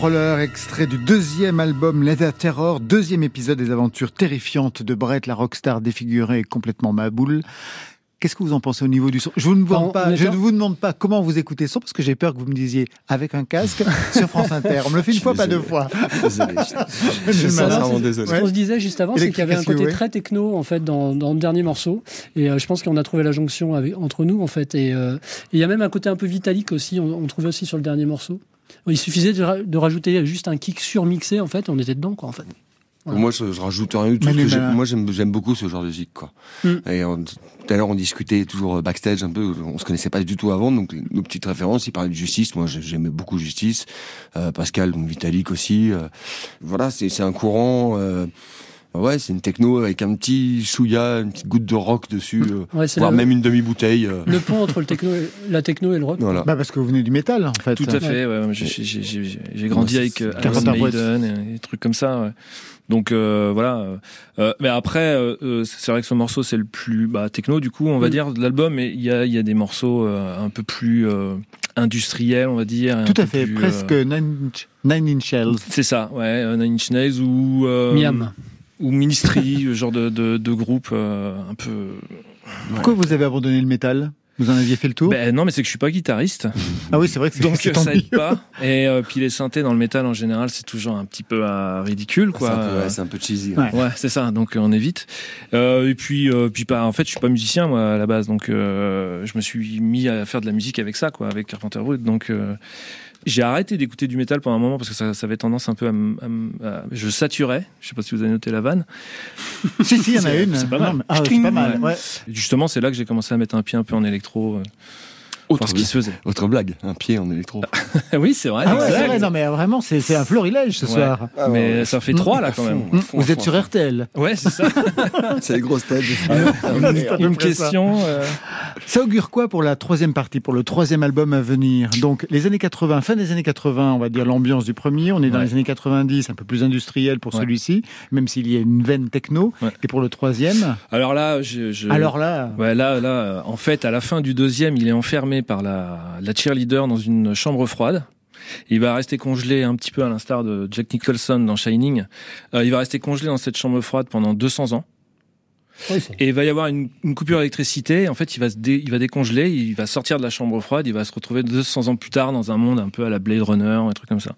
Extrait du deuxième album Leather Terror, deuxième épisode des aventures terrifiantes de Brett, la rockstar défigurée et complètement maboule. Qu'est-ce que vous en pensez au niveau du son? Je vous ne pas, je vous demande pas comment vous écoutez le son parce que j'ai peur que vous me disiez avec un casque sur France Inter. On me le fait une fois, pas deux fois. Désolé. Je suis sincèrement désolé. Ce qu'on se disait juste avant, c'est qu'il y avait un côté très techno en fait dans, dans le dernier morceau, et euh, je pense qu'on a trouvé la jonction avec, entre nous en fait. Et euh, et il y a même un côté un peu vitalique aussi. On, on trouvait aussi sur le dernier morceau. Il suffisait de, ra- de rajouter juste un kick surmixé en fait, on était dedans quoi en fait. Voilà. Moi, je, je rajoute rien du tout. Parce que moi, j'aime, beaucoup ce genre de musique, quoi. Mm. Et on- tout à l'heure, on discutait toujours euh, backstage un peu. On se connaissait pas du tout avant, donc nos petites références. Il parlait de Justice. Moi, j'ai- j'aimais beaucoup Justice. Euh, Pascal, donc Vitalik aussi. euh, voilà, c'est, c'est un courant. euh, ouais, c'est une techno avec un petit chouïa, une petite goutte de rock dessus, euh, Ouais, c'est voire la- même une demi-bouteille. euh, le pont entre le techno, et- la techno et le rock. voilà. Bah parce que vous venez du métal en fait. Tout à fait. Ouais, j'ai, j'ai, j'ai, j'ai- j'ai grandi avec euh, Iron. Maiden et des trucs comme ça. ouais. Donc euh, voilà. euh, mais après, euh, c'est vrai que ce morceau c'est le plus bah, techno du coup, on va Mm. dire de l'album. Mais il y a, il y a des morceaux euh, un peu plus euh, industriels, on va dire. Tout à fait, plus, presque euh, Nine Inch, Nine Inch Nails. c'est ça, ouais, Nine Inch Nails ou euh, Miam. Ou Ministry, ce genre de, de, de groupe euh, un peu. Pourquoi vous avez abandonné le métal? Vous en aviez fait le tour? Ben non, mais c'est que je suis pas guitariste, Ah oui, c'est vrai que c'est donc c'est euh, ça aide pas. Et euh, puis les synthés dans le métal en général, c'est toujours un petit peu euh, ridicule, C'est quoi. un peu, ouais, c'est un peu cheesy. Ouais. Ouais, c'est ça. Donc euh, on évite. Euh, et puis, euh, puis pas. En fait, je suis pas musicien moi à la base, donc euh, je me suis mis à faire de la musique avec ça, quoi, avec Carpenter Brut. Donc euh, j'ai arrêté d'écouter du métal pendant un moment parce que ça, ça avait tendance un peu à, m- à m- à- je saturais. Je sais pas si vous avez noté la vanne. Si, si, il y en a une. c'est pas mal. Ah, pas mal. Ouais. justement, c'est là que j'ai commencé à mettre un pied un peu en électro, euh, Autre, voir ce qui se faisait. autre blague, un pied en électro. oui, c'est vrai. Ah ouais, c'est vrai, non mais vraiment, c'est c'est un florilège ce Ouais. soir. Mais ça fait trois là quand même. Hum, Vous êtes sur RTL. Ouais, c'est ça. c'est les grosses têtes. Peu Une question. euh, Ça augure quoi pour la troisième partie, pour le troisième album à venir? Donc, les années 80, fin des années 80, on va dire l'ambiance du premier. On est dans Ouais. les années 90, un peu plus industriel pour Ouais. celui-ci, même s'il y a une veine techno. Ouais. Et pour le troisième, Alors là, je. je- alors là, Ouais, là, là, en fait, à la fin du deuxième, il est enfermé par la, cheerleader dans une chambre froide. Il va rester congelé un petit peu à l'instar de Jack Nicholson dans Shining. Euh, il va rester congelé dans cette chambre froide pendant 200 ans. Et il va y avoir une, une coupure d'électricité. En fait, il va se dé- il va décongeler, il va sortir de la chambre froide, il va se retrouver 200 ans plus tard dans un monde un peu à la Blade Runner, un truc comme ça.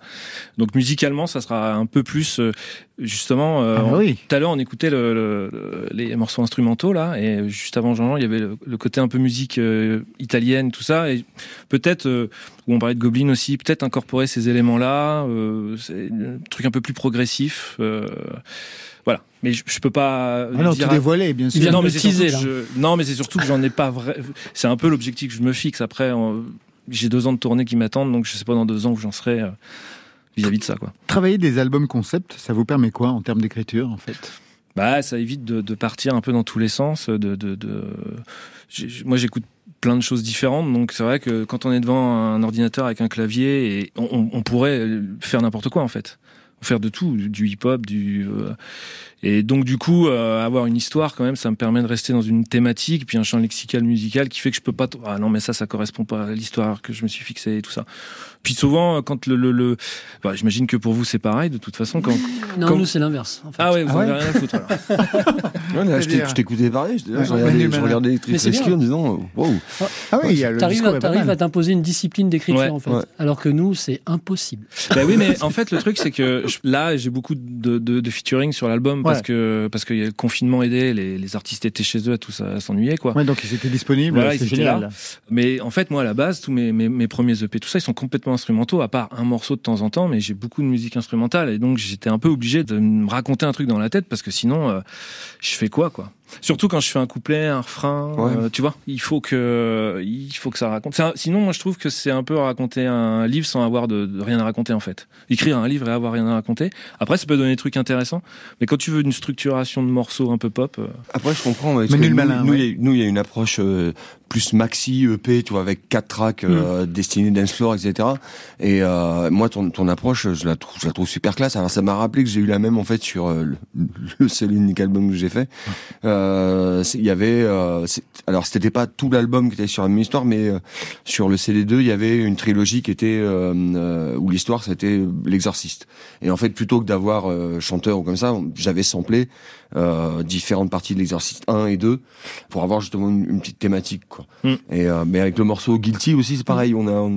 Donc musicalement, ça sera un peu plus euh, justement. euh, Ah bah oui. Tout à l'heure, on écoutait le- le- le- les morceaux instrumentaux là, et juste avant Jean-Jean, il y avait le, le côté un peu musique euh, italienne, tout ça, et peut-être euh, où on parlait de Goblin aussi, peut-être incorporer ces éléments-là, euh, c'est un truc un peu plus progressif. euh, voilà, mais je, je peux pas. ah non, dire tout dévoilé, bien sûr. non, mais c'est surtout teaser, que je- non, mais c'est surtout que j'en ai pas vrai. C'est un peu l'objectif que je me fixe. Après, euh, j'ai deux ans de tournée qui m'attendent, donc je sais pas dans deux ans où j'en serai euh, vis-à-vis de ça, quoi. Travailler des albums concept, ça vous permet quoi en termes d'écriture, en fait? Bah, ça évite de, de partir un peu dans tous les sens. De, de, Moi, j'écoute plein de choses différentes, donc c'est vrai que quand on est devant un ordinateur avec un clavier, et on, on- on pourrait faire n'importe quoi en fait, faire de tout, du hip-hop, du euh, et donc du coup euh, avoir une histoire quand même, ça me permet de rester dans une thématique, puis un champ lexical musical qui fait que je peux pas ah non mais ça ça correspond pas à l'histoire que je me suis fixé et tout ça. Puis souvent quand le le, le... bah, j'imagine que pour vous c'est pareil de toute façon quand Non, nous, c'est l'inverse. en fait. ah ouais vous Ah avez ouais rien à foutre alors. Ouais, là, je t'écoutais parler, je, là, je Ouais, regardais, je regardais les en disant, wow. Ah oui, il y a le T'arrives à, à t'imposer une discipline d'écriture Ouais, en fait, ouais. alors que nous c'est impossible. Bah oui, mais en fait, le truc, c'est que je- là, j'ai beaucoup de, de, de featuring sur l'album parce que parce que le confinement aidait, les, les artistes étaient chez eux à tous à s'ennuyer, quoi. Ouais, donc ils étaient disponibles, Voilà, c'est génial. là. Mais en fait, moi, à la base, tous mes, mes, mes premiers EP, tout ça, ils sont complètement instrumentaux, à part un morceau de temps en temps, mais j'ai beaucoup de musique instrumentale et donc j'étais un peu obligé de me raconter un truc dans la tête parce que sinon, euh, je fais quoi, quoi. Surtout quand je fais un couplet, un refrain, Ouais. euh, tu vois, il faut que il faut que ça raconte. Un- sinon, moi, je trouve que c'est un peu raconter un livre sans avoir de, de rien à raconter en fait. Écrire un livre et avoir rien à raconter. Après, ça peut donner des trucs intéressants, mais quand tu veux une structuration de morceaux un peu pop, euh, Après, je comprends. que le nous, Malin, nous, ouais. il y a- nous, il y a une approche euh, plus maxi EP, tu vois, avec quatre tracks euh, destinés dance floor, etc. Et euh, moi, ton, ton approche, je la trouve, je la trouve super classe. Alors, ça m'a rappelé que j'ai eu la même en fait sur euh, le, le seul unique album que j'ai fait. Euh, c'est- Il y avait, euh, alors c'était pas tout l'album qui était sur la même histoire, mais euh, sur le CD2, il y avait une trilogie qui était euh, euh, où l'histoire c'était l'exorciste. Et en fait, plutôt que d'avoir euh, chanteur ou comme ça, j'avais samplé euh, différentes parties de l'exorciste 1 et 2 pour avoir justement une, une petite thématique quoi. Mm. Et euh, mais avec le morceau Guilty aussi c'est pareil, on a on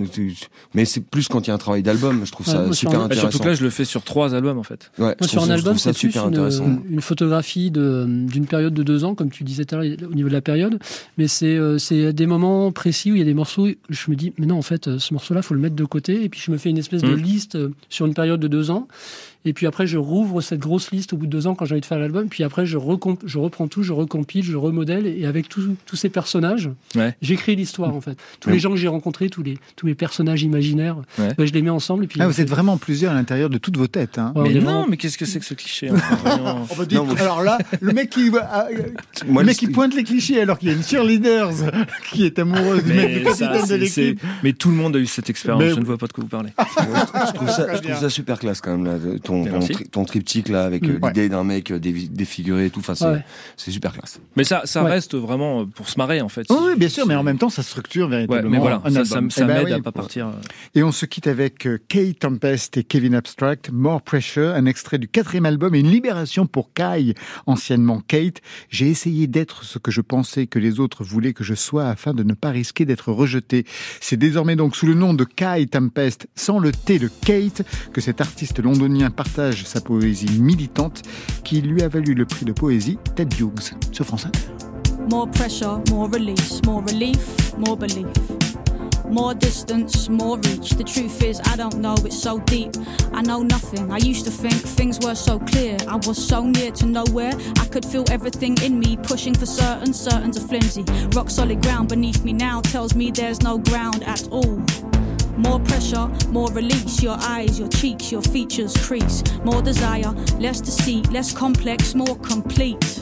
mais c'est plus quand il y a un travail d'album, je trouve Ouais, ça super un- bah, intéressant. surtout que là, je le fais sur trois albums en fait. Ouais, Moi, sur un album, c'est plus super une, une photographie de- d'une période de deux ans, comme tu disais tout à l'heure, au niveau de la période. Mais c'est euh, c'est des moments précis où il y a des morceaux, où je me dis, mais non, en fait, euh, ce morceau-là, faut le mettre de côté. Et puis, je me fais une espèce de Mm. liste sur une période de deux ans. Et puis après, je rouvre cette grosse liste au bout de deux ans quand j'ai envie de faire l'album. Puis après, je, je reprends tout, je recompile, je remodèle. Et avec tous tous ces personnages, Ouais. j'écris l'histoire, en fait. Tous Ouais. les gens que j'ai rencontrés, tous les, tous mes personnages imaginaires, Ouais. bah, je les mets ensemble. Et puis, Ah, vous êtes vraiment plusieurs à l'intérieur de toutes vos têtes. Hein. Mais non, vraiment- mais qu'est-ce que c'est que ce cliché enfin, voyons. Oh, bah, dites- Non, mais- Alors là, le mec qui, ah, Moi, le mec qui pointe les clichés alors qu'il y a une cheerleader qui est amoureuse du mec du capitaine de l'équipe. mais tout le monde a eu cette expérience, Mais- je ne vois pas de quoi vous parlez. je trouve ça, Très je trouve bien. ça super classe quand même là. Ton, ton, ton, Merci. tri- ton triptyque là avec euh, Mm. l'idée d'un mec euh, défiguré et tout. Enfin, c'est Ouais. super classe. Mais ça, ça Ouais. reste vraiment pour se marrer en fait. Oui, oui, bien sûr, mais en même temps, ça structure Ouais, véritablement mais voilà, un ça, ça, album. ça Eh ben m'aide oui. à pas partir. euh, Et on se quitte avec euh, Kay Tempest et Kevin Abstract, More Pressure, un extrait du quatrième album et une libération pour Kai, anciennement Kate. J'ai essayé d'être ce que je pensais que les autres voulaient que je sois afin de ne pas risquer d'être rejeté. C'est désormais donc sous le nom de Kai Tempest, sans le T de Kate, que cet artiste londonien partage sa poésie militante qui lui a valu le prix de poésie Ted Hughes sur France Inter. More pressure, more release, more relief, more belief. More distance, more reach. The truth is, I don't know, it's so deep. I know nothing. I used to think things were so clear. I was so near to nowhere. I could feel everything in me pushing for certain, certain's a flimsy. Rock solid ground beneath me now tells me there's no ground at all. More pressure, more release. Your eyes, your cheeks, your features crease. More desire, less deceit, less complex, more complete.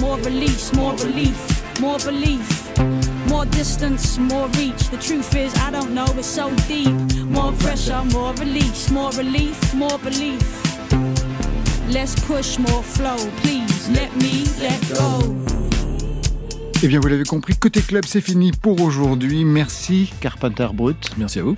More release, more relief, more belief. More distance, more reach. The truth is, I don't know, it's so deep. More pressure, more release, more relief, more belief. Let's push more flow, please. Let me let go. Eh bien, vous l'avez compris, côté club, c'est fini pour aujourd'hui. Merci, Carpenter Brut. Merci à vous.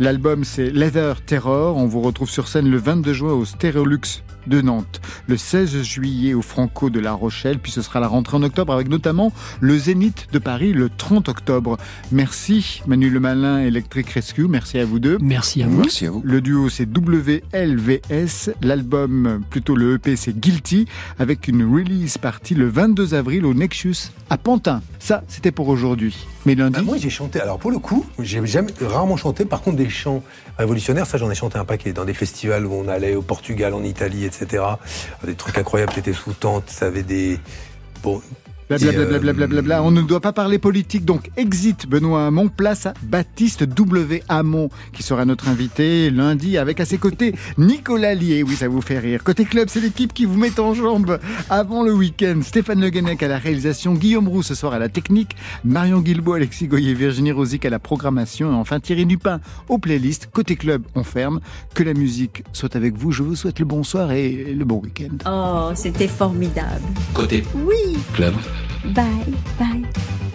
L'album, c'est Leather Terror. On vous retrouve sur scène le 22 juin au Stéréolux de Nantes, le 16 juillet au Franco de La Rochelle, puis ce sera la rentrée en octobre avec notamment le Zénith de Paris le 30 octobre. Merci Manu Le Malin, Electric Rescue, merci à vous deux. Merci à vous. Merci à vous. Le duo c'est WLVS, l'album, plutôt le EP c'est Guilty, avec une release partie le 22 avril au Nexus à Pantin. Ça, c'était pour aujourd'hui. Mais lundi, Bah, moi, j'ai chanté. Alors, pour le coup, j'ai jamais, rarement chanté. Par contre, des chants révolutionnaires, ça, j'en ai chanté un paquet. Dans des festivals où on allait au Portugal, en Italie, etc. Des trucs incroyables. T'étais sous tente, ça avait des. Bon. Blablabla, euh, blablabla. On ne doit pas parler politique, donc exit Benoît Hamon, place à Baptiste W. Hamon, qui sera notre invité lundi avec à ses côtés Nicolas Lier. Oui, ça vous fait rire. Côté club, c'est l'équipe qui vous met en jambe avant le week-end. Stéphane Le Guenec à la réalisation, Guillaume Roux ce soir à la technique, Marion Guilbault, Alexis Goyer, Virginie Rosic à la programmation et enfin Thierry Dupin aux playlists. Côté club, on ferme. Que la musique soit avec vous. Je vous souhaite le bonsoir et le bon week-end. Oh, c'était formidable. Côté Oui, club. Bye, bye.